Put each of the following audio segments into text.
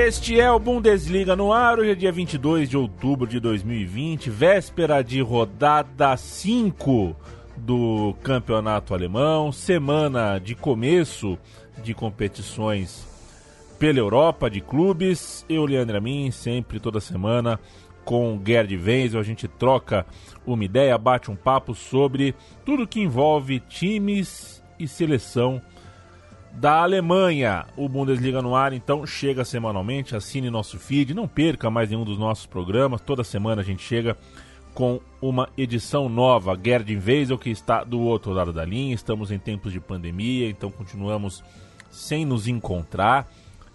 Este é o Bundesliga no ar, hoje é dia 22 de outubro de 2020, véspera de rodada 5 do campeonato alemão, semana de começo de competições pela Europa de clubes. Eu, Leandro Amin, sempre toda semana com Gerd Wenzel, a gente troca uma ideia, bate um papo sobre tudo que envolve times e seleção da Alemanha. O Bundesliga no ar, então, chega semanalmente. Assine nosso feed, não perca mais nenhum dos nossos programas. Toda semana a gente chega com uma edição nova. Gerd Weisel, que está do outro lado da linha. Estamos em tempos de pandemia, então continuamos sem nos encontrar.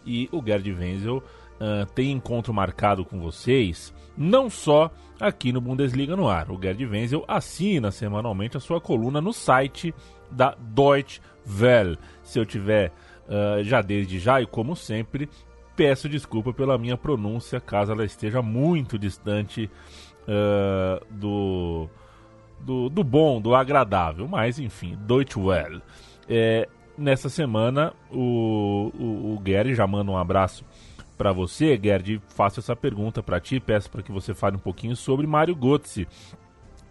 E o Gerd Wenzel uh, tem encontro marcado com vocês, não só aqui no Bundesliga no ar. O Gerd Wenzel assina semanalmente a sua coluna no site da Deutsche Welle. Se eu tiver uh, já desde já e como sempre, peço desculpa pela minha pronúncia, caso ela esteja muito distante uh, do, do, do, bom, do agradável. Mas enfim, Deutsche Welle. É, nessa semana, o, o, o Gary já manda um abraço para você, Gerd. Faço essa pergunta para ti, peço para que você fale um pouquinho sobre Mário Götze.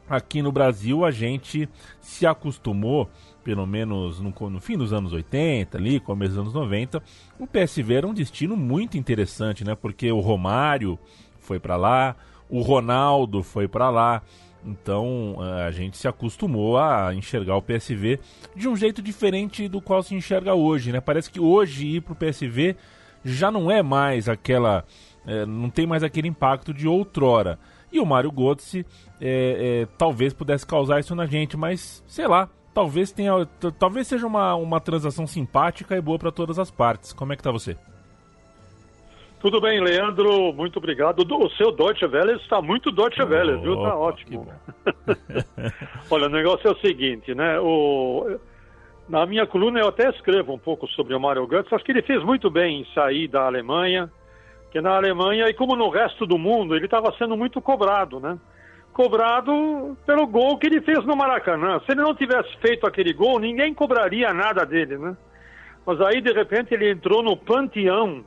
Aqui no Brasil, a gente se acostumou pelo menos no, no, fim dos anos 80, ali, começo dos anos 90, o PSV era um destino muito interessante, né? Porque o Romário foi para lá, o Ronaldo foi para lá. Então a gente se acostumou a enxergar o PSV de um jeito diferente do qual se enxerga hoje, né? Parece que hoje ir para o PSV já não é mais aquela, é, não tem mais aquele impacto de outrora. E o Mário Götze é, é, talvez pudesse causar isso na gente, mas sei lá, talvez tenha, talvez seja uma, uma transação simpática e boa para todas as partes. Como é que tá você? Tudo bem, Leandro, muito obrigado. O seu Deutsche Welle está muito Deutsche Welle, viu? Tá ótimo. Olha, o negócio é o seguinte, né? O... Na minha coluna eu até escrevo um pouco sobre o Mario Götze. Acho que ele fez muito bem em sair da Alemanha, que na Alemanha, e como no resto do mundo, ele estava sendo muito cobrado, né? cobrado pelo gol que ele fez no Maracanã. Se ele não tivesse feito aquele gol, ninguém cobraria nada dele, né? Mas aí, de repente, ele entrou no panteão,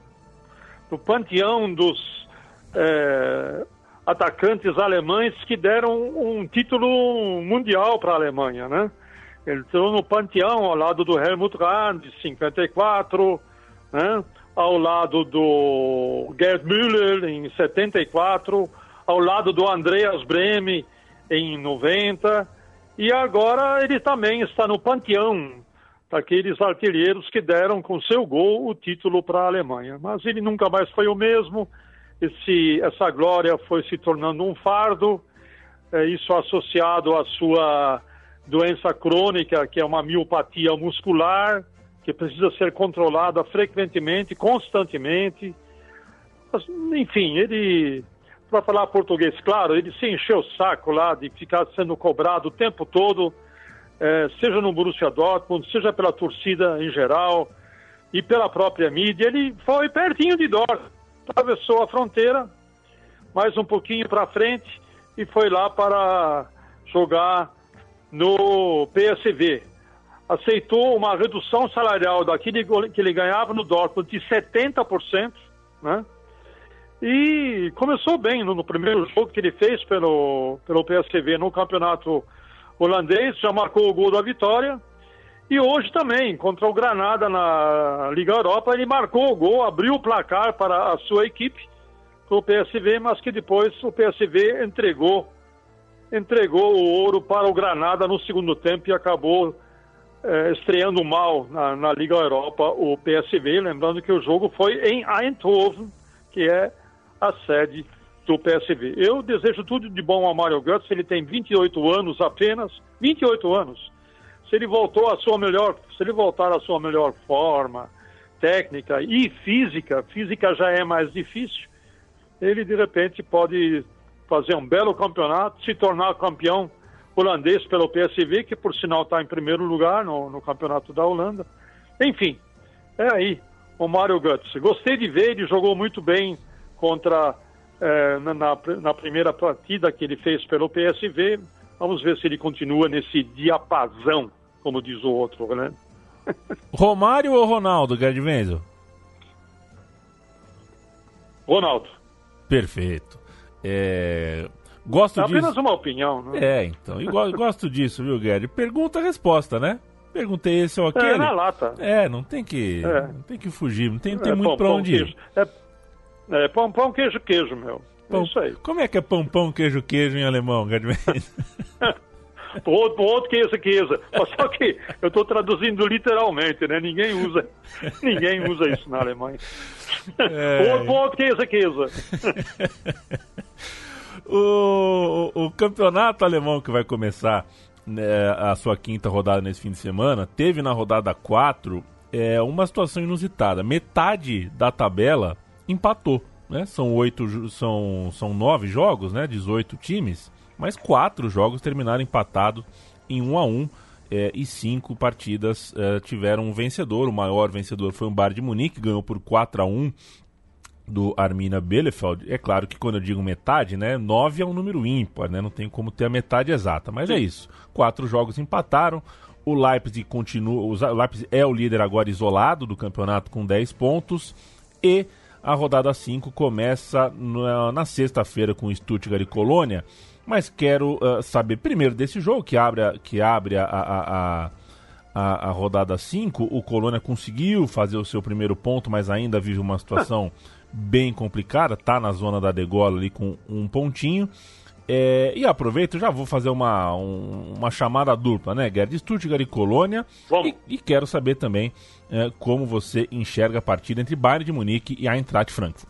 no panteão dos é, atacantes alemães que deram um título mundial para a Alemanha, né? Ele entrou no panteão ao lado do Helmut Rahn, de 54, né? Ao lado do Gerd Müller, em 74, ao lado do Andreas Breme em 90, e agora ele também está no panteão daqueles artilheiros que deram com seu gol o título para a Alemanha. Mas ele nunca mais foi o mesmo, esse, essa glória foi se tornando um fardo, é, isso associado à sua doença crônica, que é uma miopatia muscular, que precisa ser controlada frequentemente, constantemente. Mas, enfim, ele para falar português, claro, ele se encheu o saco lá de ficar sendo cobrado o tempo todo, é, seja no Borussia Dortmund, seja pela torcida em geral e pela própria mídia. Ele foi pertinho de Dortmund, atravessou a fronteira, mais um pouquinho para frente e foi lá para jogar no PSV. Aceitou uma redução salarial daquilo que ele ganhava no Dortmund de 70%, né? E começou bem no, no, primeiro jogo que ele fez pelo, pelo PSV no campeonato holandês, já marcou o gol da vitória. E hoje também, contra o Granada na Liga Europa, ele marcou o gol, abriu o placar para a sua equipe, para o PSV, mas que depois o PSV entregou entregou o ouro para o Granada no segundo tempo e acabou é, estreando mal na, na, Liga Europa o PSV. Lembrando que o jogo foi em Eindhoven, que é a sede do PSV. Eu desejo tudo de bom ao Mario Götze, ele tem 28 anos apenas, 28 anos. Se ele voltou à sua melhor, se ele voltar à sua melhor forma técnica e física, física já é mais difícil, ele de repente pode fazer um belo campeonato, se tornar campeão holandês pelo PSV, que por sinal está em primeiro lugar no, no, campeonato da Holanda. Enfim, é aí o Mário Götze. Gostei de ver, ele jogou muito bem contra é, na, na, primeira partida que ele fez pelo PSV. Vamos ver se ele continua nesse diapasão, como diz o outro, né? Romário ou Ronaldo, Gardvenzo? Ronaldo. Perfeito. É... Gosto é disso. apenas uma opinião, né? É, então. E gosto disso, viu, Guedes? Pergunta resposta, né? Perguntei esse ou aquele. É, na lata. É, não tem que, é. não tem que fugir, não tem, não tem é, muito pão, pra onde pão, ir. É, é, pão, pão, queijo, queijo, meu. É pão, isso aí. Como é que é pão, pão, queijo, queijo em alemão, Gardman? outro, outro queijo, queijo. Só que eu estou traduzindo literalmente, né? Ninguém usa, ninguém usa isso na Alemanha. É... Outro, outro queijo, queijo. O, o, campeonato alemão que vai começar né, a sua quinta rodada nesse fim de semana, teve na rodada 4 é, uma situação inusitada. Metade da tabela empatou. Né? São oito, são, são nove jogos, né? 18 times, mas quatro jogos terminaram empatados em 1 um a 1 um, é, e cinco partidas é, tiveram um vencedor. O maior vencedor foi o Bayern de Munique, ganhou por 4 a 1 do Armina Bielefeld, é claro que quando eu digo metade, né, 9 é um número ímpar, né, não tem como ter a metade exata, mas é isso. Quatro jogos empataram, o Leipzig continua, o Leipzig é o líder agora isolado do campeonato com 10 pontos e a rodada 5 começa na, na sexta-feira com Stuttgart e Colônia, mas quero uh, saber primeiro desse jogo que abre a, que abre a, a, a, a rodada 5, o Colônia conseguiu fazer o seu primeiro ponto, mas ainda vive uma situação bem complicada, tá na zona da degola ali com um pontinho. É, e aproveito, já vou fazer uma, um, uma chamada dupla, né, Gerd? Stuttgart e Colônia. E, e, quero saber também é, como você enxerga a partida entre Bayern de Munique e Eintracht Frankfurt.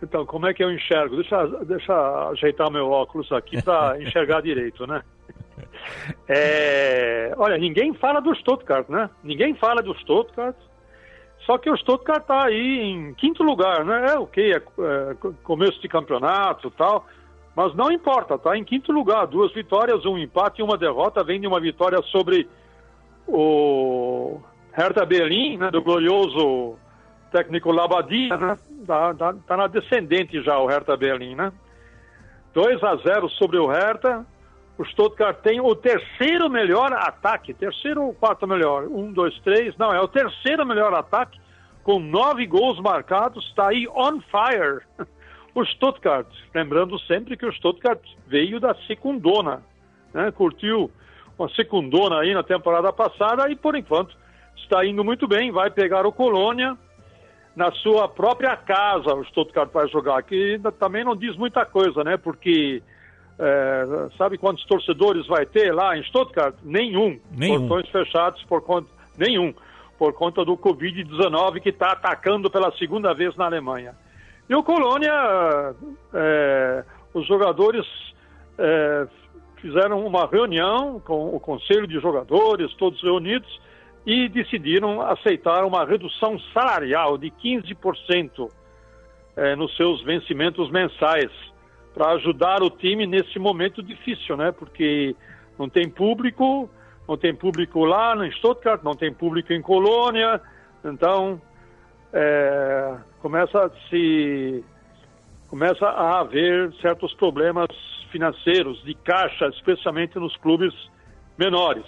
Então, como é que eu enxergo? Deixa, deixa ajeitar meu óculos aqui para enxergar direito, né? É, olha, ninguém fala do Stuttgart, né? Ninguém fala do Stuttgart. Só que o Stuttgart está aí em quinto lugar, né? É o? É, é, começo de campeonato tal. Mas não importa, está em quinto lugar. Duas vitórias, um empate e uma derrota. Vem de uma vitória sobre o Hertha Berlim, né, do glorioso técnico Labadia, né? Tá, tá, tá, na descendente já o Hertha Berlim, né? 2 a 0 sobre o Hertha o Stuttgart tem o terceiro melhor ataque, terceiro ou quarto melhor? Um, dois, três, não, é o terceiro melhor ataque, com nove gols marcados, está aí on fire. O Stuttgart, lembrando sempre que o Stuttgart veio da secundona, né? curtiu uma secundona aí na temporada passada e por enquanto está indo muito bem, vai pegar o Colônia na sua própria casa, o Stuttgart vai jogar, que também não diz muita coisa, né? Porque é, sabe quantos torcedores vai ter lá em Stuttgart? Nenhum. Nenhum. Portões fechados por conta. Nenhum. Por conta do Covid-19 que está atacando pela segunda vez na Alemanha. E o Colônia, é, os jogadores é, fizeram uma reunião com o conselho de jogadores, todos reunidos, e decidiram aceitar uma redução salarial de 15% é, nos seus vencimentos mensais para ajudar o time nesse momento difícil, né? Porque não tem público, não tem público lá em Stuttgart, não tem público em Colônia, então é, começa a se começa a haver certos problemas financeiros de caixa, especialmente nos clubes menores.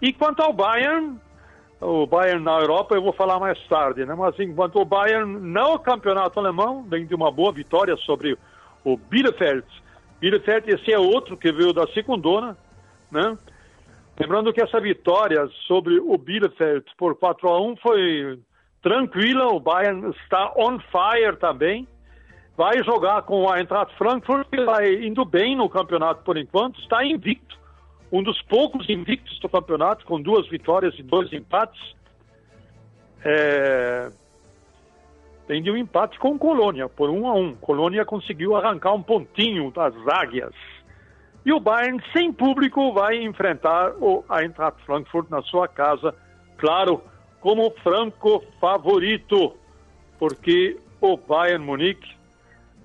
E quanto ao Bayern, o Bayern na Europa eu vou falar mais tarde, né? Mas enquanto o Bayern no campeonato alemão vem de uma boa vitória sobre o Bielefeld. Bielefeld, esse é outro que veio da segundona, né? Lembrando que essa vitória sobre o Bielefeld por 4 a 1 foi tranquila, o Bayern está on fire também. Vai jogar com a Eintracht Frankfurt, que vai indo bem no campeonato por enquanto, está invicto. Um dos poucos invictos do campeonato, com duas vitórias e dois empates. É... Tem de um empate com Colônia, por um a um. Colônia conseguiu arrancar um pontinho das águias. E o Bayern, sem público, vai enfrentar o Eintracht Frankfurt na sua casa, claro, como franco favorito, porque o Bayern Munique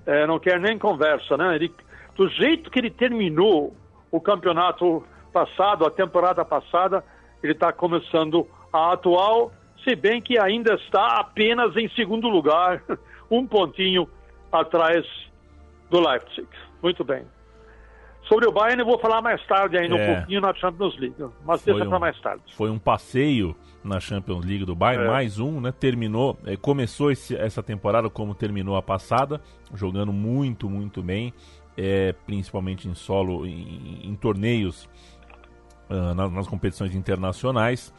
é, não quer nem conversa, né? Ele, do jeito que ele terminou o campeonato passado, a temporada passada, ele está começando a atual, se bem que ainda está apenas em segundo lugar, um pontinho atrás do Leipzig. Muito bem. Sobre o Bayern eu vou falar mais tarde ainda, é. um pouquinho na Champions League, mas foi deixa um, para mais tarde. Foi um passeio na Champions League do Bayern, é. mais um, né? Terminou, é, começou esse, essa temporada como terminou a passada, jogando muito, muito bem, é, principalmente em solo, em, em torneios, uh, nas, nas, competições internacionais.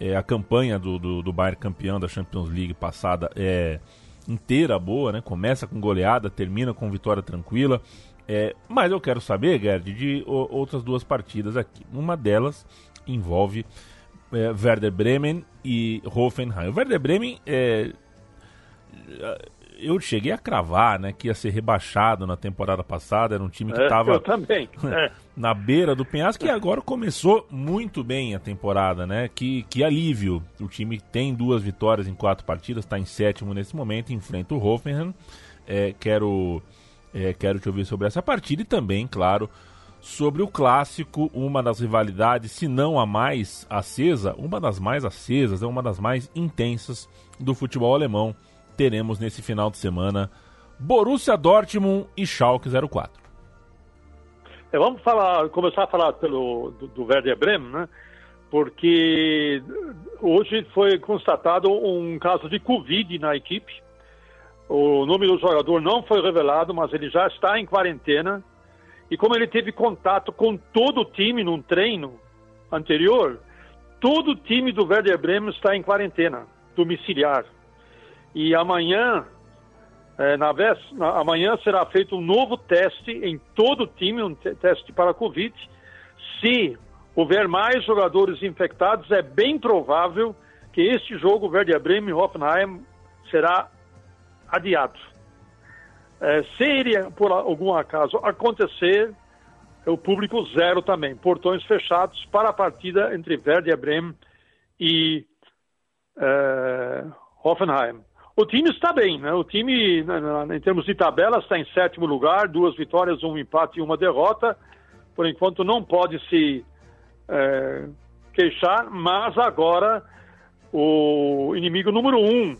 É, a campanha do, do, do Bayern campeão da Champions League passada é inteira boa, né? Começa com goleada, termina com vitória tranquila. É, mas eu quero saber, Gerd, de outras duas partidas aqui. Uma delas envolve é, Werder Bremen e Hoffenheim. O Werder Bremen, é, eu cheguei a cravar né, que ia ser rebaixado na temporada passada. Era um time que estava é, na beira do penhasco e agora começou muito bem a temporada. né? Que, que alívio. O time tem duas vitórias em quatro partidas, está em sétimo nesse momento, enfrenta o Hoffenheim. É, quero é, quero te ouvir sobre essa partida e também, claro, sobre o clássico, uma das rivalidades, se não a mais acesa, uma das mais acesas, é uma das mais intensas do futebol alemão. Teremos nesse final de semana Borussia Dortmund e Schalke 04. É, vamos falar, começar a falar pelo do, do Werder Bremen, né? Porque hoje foi constatado um caso de Covid na equipe o nome do jogador não foi revelado, mas ele já está em quarentena. E como ele teve contato com todo o time num treino anterior, todo o time do Werder Bremen está em quarentena domiciliar. E amanhã, é, na na, amanhã será feito um novo teste em todo o time, um teste para a Covid. Se houver mais jogadores infectados, é bem provável que este jogo, Werder Bremen e Hoffenheim, será adiado. É, se por algum acaso, acontecer, o público zero também. Portões fechados para a partida entre Werder Bremen e é, Hoffenheim. O time está bem, né? O time, em termos de tabela, está em sétimo lugar, duas vitórias, um empate e uma derrota. Por enquanto não pode se é, queixar, mas agora o inimigo número um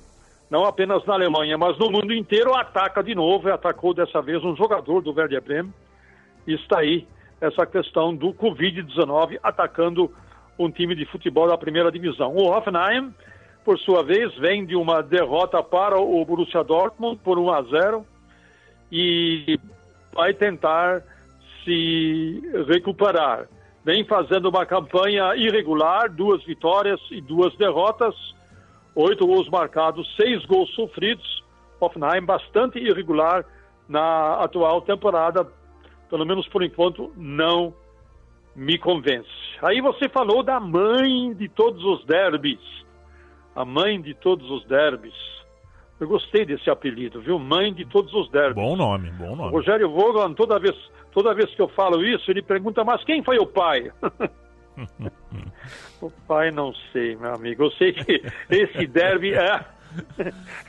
não apenas na Alemanha, mas no mundo inteiro, ataca de novo e atacou dessa vez um jogador do Werder Bremen. E está aí essa questão do Covid-19 atacando um time de futebol da primeira divisão. O Hoffenheim, por sua vez, vem de uma derrota para o Borussia Dortmund por 1 a 0 e vai tentar se recuperar. Vem fazendo uma campanha irregular, duas vitórias e duas derrotas oito gols marcados, seis gols sofridos. Hoffenheim bastante irregular na atual temporada, pelo menos por enquanto, não me convence. Aí você falou da mãe de todos os derbys. A mãe de todos os derbys. Eu gostei desse apelido, viu? Mãe de todos os derbys. Bom nome, bom nome. O Rogério Vogel, toda vez, toda vez que eu falo isso, ele pergunta, mas quem foi o pai? o pai não sei, meu amigo. Eu sei que esse derby é,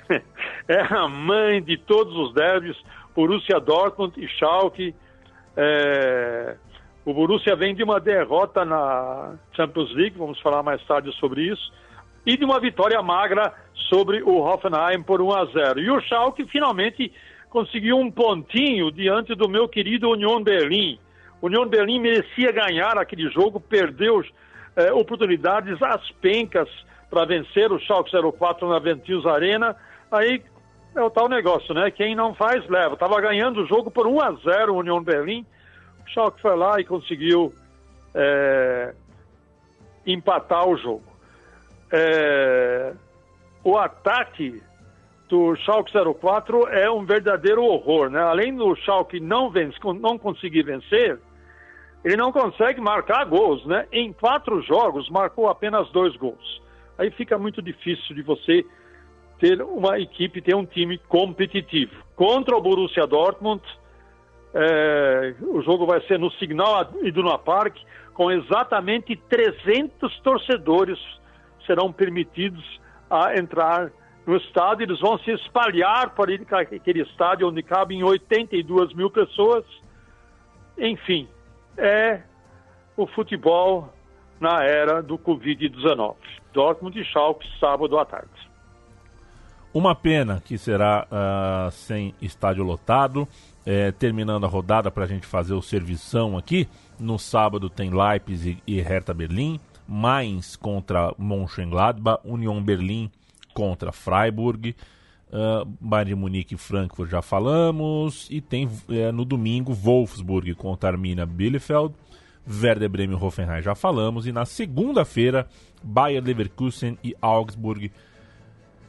é a mãe de todos os derbys. Borussia Dortmund e Schalke. É, o Borussia vem de uma derrota na Champions League, vamos falar mais tarde sobre isso, e de uma vitória magra sobre o Hoffenheim por 1 a 0. E o Schalke finalmente conseguiu um pontinho diante do meu querido Union Berlim União de Berlim merecia ganhar aquele jogo, perdeu eh, oportunidades às pencas para vencer o Schalke 04 na Ventius Arena. Aí é o tal negócio, né? Quem não faz, leva. Estava ganhando o jogo por 1 a 0 o União Berlim. O Schalke foi lá e conseguiu é, empatar o jogo. É, o ataque do Schalke 04 é um verdadeiro horror, né? Além do Schalke não, vence, não conseguir vencer, ele não consegue marcar gols, né? Em quatro jogos marcou apenas dois gols. Aí fica muito difícil de você ter uma equipe, ter um time competitivo. Contra o Borussia Dortmund, é, o jogo vai ser no Signal Iduna Park, com exatamente 300 torcedores serão permitidos a entrar no estádio. Eles vão se espalhar por aquele estádio onde cabem 82 mil pessoas. Enfim, é o futebol na era do Covid-19. Dortmund e Schalke, sábado à tarde. Uma pena que será uh, sem estádio lotado. É, terminando a rodada para a gente fazer o servição aqui. No sábado tem Leipzig e Hertha Berlim. Mainz contra Mönchengladbach. Union Berlim contra Freiburg. Uh, Bayern de Munique e Frankfurt já falamos. E tem é, no domingo Wolfsburg contra Arminia Bielefeld. Werder Bremen e Hoffenheim já falamos. E na segunda-feira, Bayer Leverkusen e Augsburg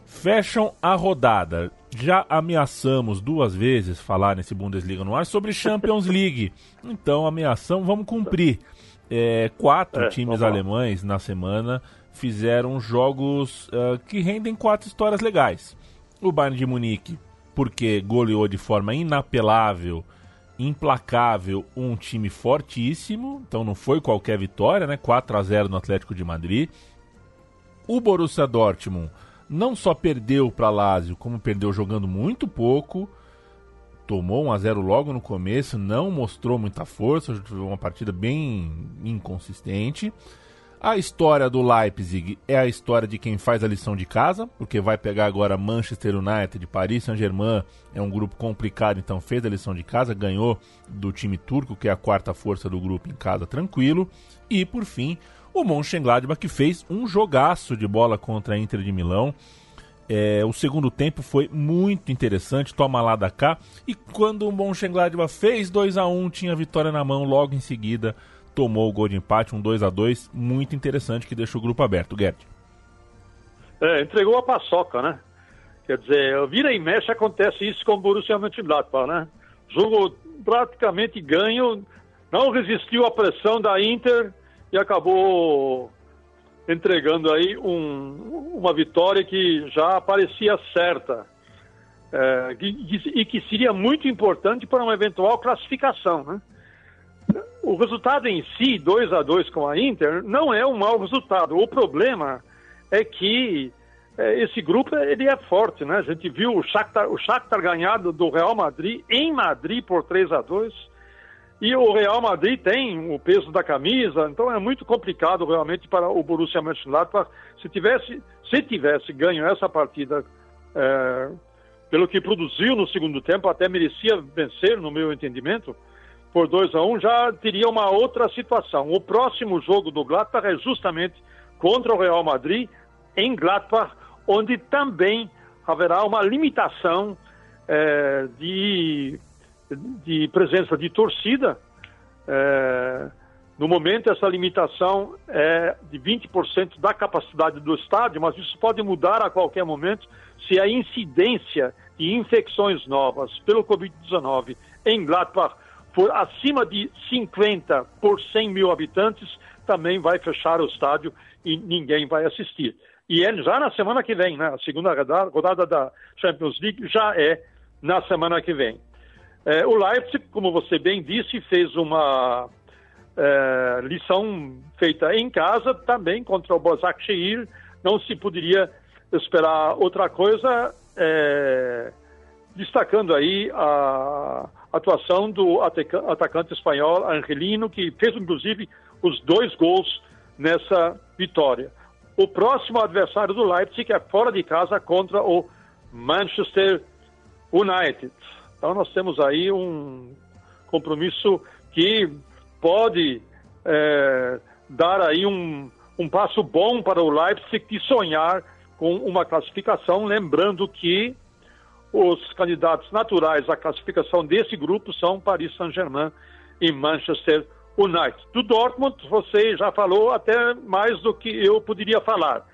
fecham a rodada. Já ameaçamos duas vezes falar nesse Bundesliga no ar sobre Champions League. Então ameaçamos, vamos cumprir. É, quatro é, times alemães na semana fizeram jogos uh, que rendem quatro histórias legais. O Bayern de Munique, porque goleou de forma inapelável, implacável, um time fortíssimo. Então não foi qualquer vitória, né? 4 a 0 no Atlético de Madrid. O Borussia Dortmund não só perdeu para Lazio, como perdeu jogando muito pouco. Tomou 1 a 0 logo no começo, não mostrou muita força, uma partida bem inconsistente. A história do Leipzig é a história de quem faz a lição de casa, porque vai pegar agora Manchester United, Paris Saint-Germain, é um grupo complicado, então fez a lição de casa, ganhou do time turco, que é a quarta força do grupo em casa, tranquilo. E por fim, o Mönchengladbach que fez um jogaço de bola contra a Inter de Milão. É, o segundo tempo foi muito interessante, toma lá da cá. E quando o Mönchengladbach fez 2 a 1 tinha a vitória na mão logo em seguida tomou o gol de empate, um 2 a 2 muito interessante que deixou o grupo aberto. Gerd. É, entregou a paçoca, né? Quer dizer, vira e mexe acontece isso com o Borussia Mönchengladbach, né? Jogo praticamente ganho, não resistiu à pressão da Inter e acabou entregando aí um, uma vitória que já parecia certa é, e, que seria muito importante para uma eventual classificação, né? o resultado em si, 2 a 2 com a Inter, não é um mau resultado. O problema é que é, esse grupo ele é forte, né? A gente viu o Shakhtar, o Shakhtar ganhado do Real Madrid em Madrid por 3 a 2 e o Real Madrid tem o peso da camisa, então é muito complicado realmente para o Borussia Mönchengladbach. Se tivesse, se tivesse ganho essa partida é, pelo que produziu no segundo tempo, até merecia vencer, no meu entendimento por 2 a 1 um, já teria uma outra situação. O próximo jogo do Gladbach é justamente contra o Real Madrid, em Gladbach, onde também haverá uma limitação é, de, de presença de torcida. É, no momento, essa limitação é de 20% da capacidade do estádio, mas isso pode mudar a qualquer momento se a incidência de infecções novas pelo Covid-19 em Gladbach for acima de 50 por 100 mil habitantes, também vai fechar o estádio e ninguém vai assistir. E é já na semana que vem, né? A segunda rodada da Champions League já é na semana que vem. É, o Leipzig, como você bem disse, fez uma é, lição feita em casa também contra o Bozak Sheir. Não se poderia esperar outra coisa, é, destacando aí a atuação do atacante espanhol Angelino, que fez inclusive os dois gols nessa vitória. O próximo adversário do Leipzig é fora de casa contra o Manchester United. Então nós temos aí um compromisso que pode é, dar aí um, um passo bom para o Leipzig de sonhar com uma classificação, lembrando que os candidatos naturais à classificação desse grupo são Paris Saint-Germain e Manchester United. Do Dortmund, você já falou até mais do que eu poderia falar.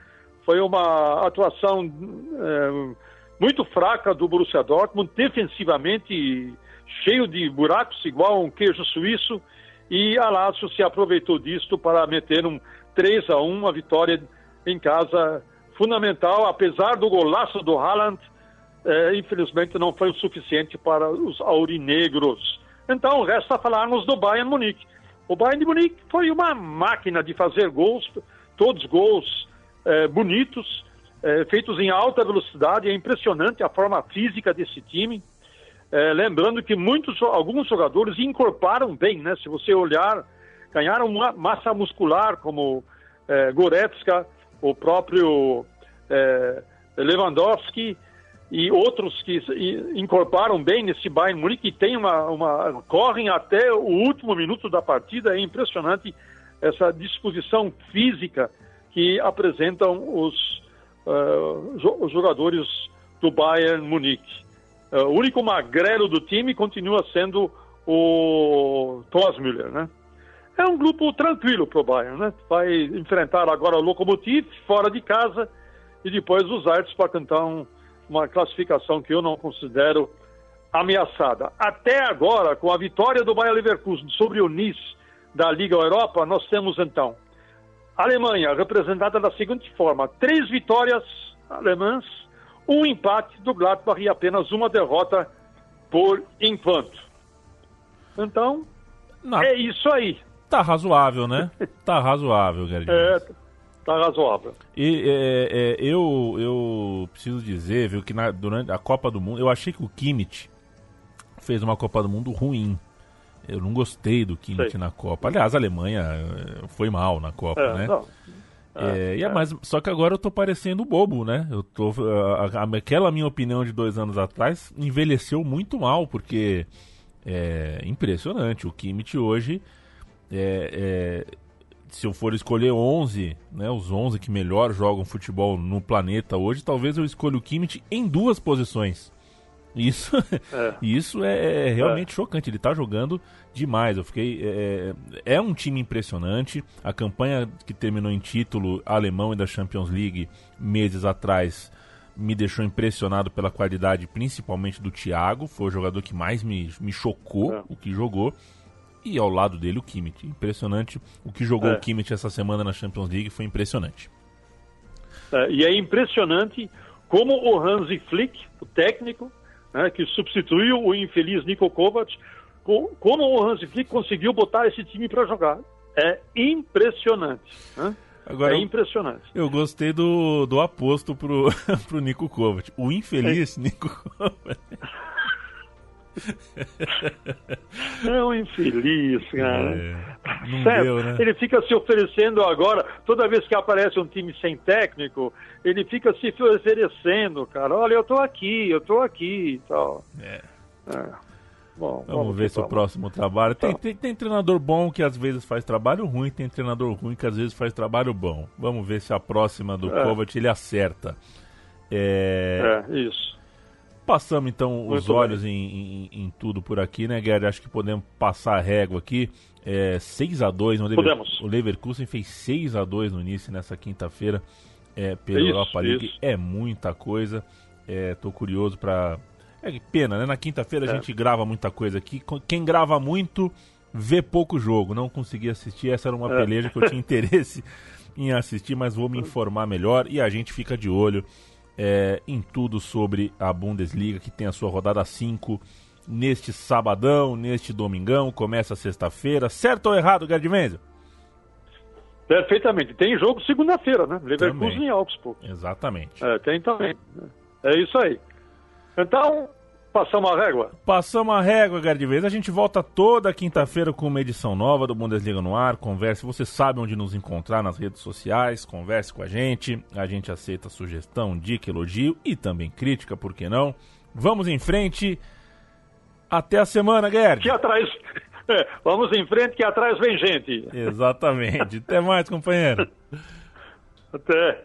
Foi uma atuação é, muito fraca do Borussia Dortmund, defensivamente cheio de buracos, igual um queijo suíço, e a Lazio se aproveitou disto para meter um 3 a 1 uma vitória em casa fundamental, apesar do golaço do Haaland, é, infelizmente não foi o suficiente para os aurinegros. Então, resta falarmos do Bayern Munique. O Bayern de Munique foi uma máquina de fazer gols, todos gols é, bonitos, é, feitos em alta velocidade. É impressionante a forma física desse time. É, lembrando que muitos, alguns jogadores incorporaram bem, né? Se você olhar, ganharam massa muscular, como é, Goretzka, o próprio é, Lewandowski e outros que incorporaram bem nesse Bayern Munique, que tem uma, uma, correm até o último minuto da partida. É impressionante essa disposição física que apresentam os, uh, os jogadores do Bayern Munique. Uh, o único magrelo do time continua sendo o Thomas Müller, né? É um grupo tranquilo para o Bayern, né? Vai enfrentar agora o Lokomotiv fora de casa e depois os Arts para cantar um, uma classificação que eu não considero ameaçada. Até agora, com a vitória do Bayern Leverkusen sobre o Nice da Liga Europa, nós temos então Alemanha representada da seguinte forma: três vitórias alemãs um empate do Gladbach e apenas uma derrota por enquanto. Então, Não. é isso aí. Tá razoável, né? tá razoável, Gerdinho. É, tá razoável. E é, é, eu, eu preciso dizer, viu, que na, durante a Copa do Mundo, eu achei que o Kimmich fez uma Copa do Mundo ruim. Eu não gostei do Kimmich Sei. na Copa. Aliás, a Alemanha eh, foi mal na Copa, é, né? É, é, é. Mas, só que agora eu tô parecendo bobo, né? Eu tô, a, a, aquela minha opinião de dois anos atrás envelheceu muito mal, porque é impressionante. O Kimmich hoje, é, é, se eu for escolher 11, né, os 11 que melhor jogam futebol no planeta hoje, talvez eu escolha o Kimmich em duas posições. Isso é, isso é, é realmente é. chocante. Ele está jogando demais. Eu fiquei. É, é, é, um time impressionante. A campanha que terminou em título alemão e da Champions League meses atrás me deixou impressionado pela qualidade, principalmente do Thiago. Foi o jogador que mais me, me chocou é. o que jogou. E ao lado dele o Kimmich. Impressionante. O que jogou o Kimmich essa semana na Champions League foi impressionante. E é impressionante como o Hansi Flick, o técnico, né, que substituiu o infeliz Niko Kovac, como o Hansi Flick conseguiu botar esse time para jogar. É impressionante. Né? Agora, é impressionante. Eu, eu, gostei do, do aposto pro, pro Nico Kovac. O infeliz é. Nico Kovac. É um infeliz, cara. É, certo? Deu, né? Ele fica se oferecendo agora, toda vez que aparece um time sem técnico, ele fica se oferecendo, cara. Olha, eu tô aqui, eu tô aqui e tal. É. é. Bom, vamos, vamos ver se o próximo trabalho. Tem, tem, tem, treinador bom que às vezes faz trabalho ruim, tem treinador ruim que às vezes faz trabalho bom. Vamos ver se a próxima do é. Kovac ele acerta. É, é isso. Passamos então Muito os olhos em, em, em, tudo por aqui, né, Guerra? Acho que podemos passar a régua aqui. É, 6 a 2 no Lever... O Leverkusen fez 6 a 2 no início nessa quinta-feira é, pela isso, Europa League. Isso. É muita coisa. É, tô curioso para. É pena, né? Na quinta-feira é. a gente grava muita coisa aqui. Quem grava muito vê pouco jogo. Não consegui assistir. Essa era uma é. peleja que eu tinha interesse em assistir, mas vou me informar melhor e a gente fica de olho é, em tudo sobre a Bundesliga, que tem a sua rodada 5 neste sabadão, neste domingão, começa sexta-feira. Certo ou errado, Gerd Menzel? Perfeitamente. Tem jogo segunda-feira, né? Leverkusen e Augsburg. Exatamente. É, tem também. É isso aí. Então, Passamos a régua? Passamos a régua, Gerd Vez. A gente volta toda quinta-feira com uma edição nova do Bundesliga no ar. Converse, você sabe onde nos encontrar nas redes sociais. Converse com a gente. A gente aceita sugestão, dica, elogio e também crítica, por que não? Vamos em frente. Até a semana, Gerd. Que atrás. É, vamos em frente, que atrás vem gente. Exatamente. Até mais, companheiro. Até.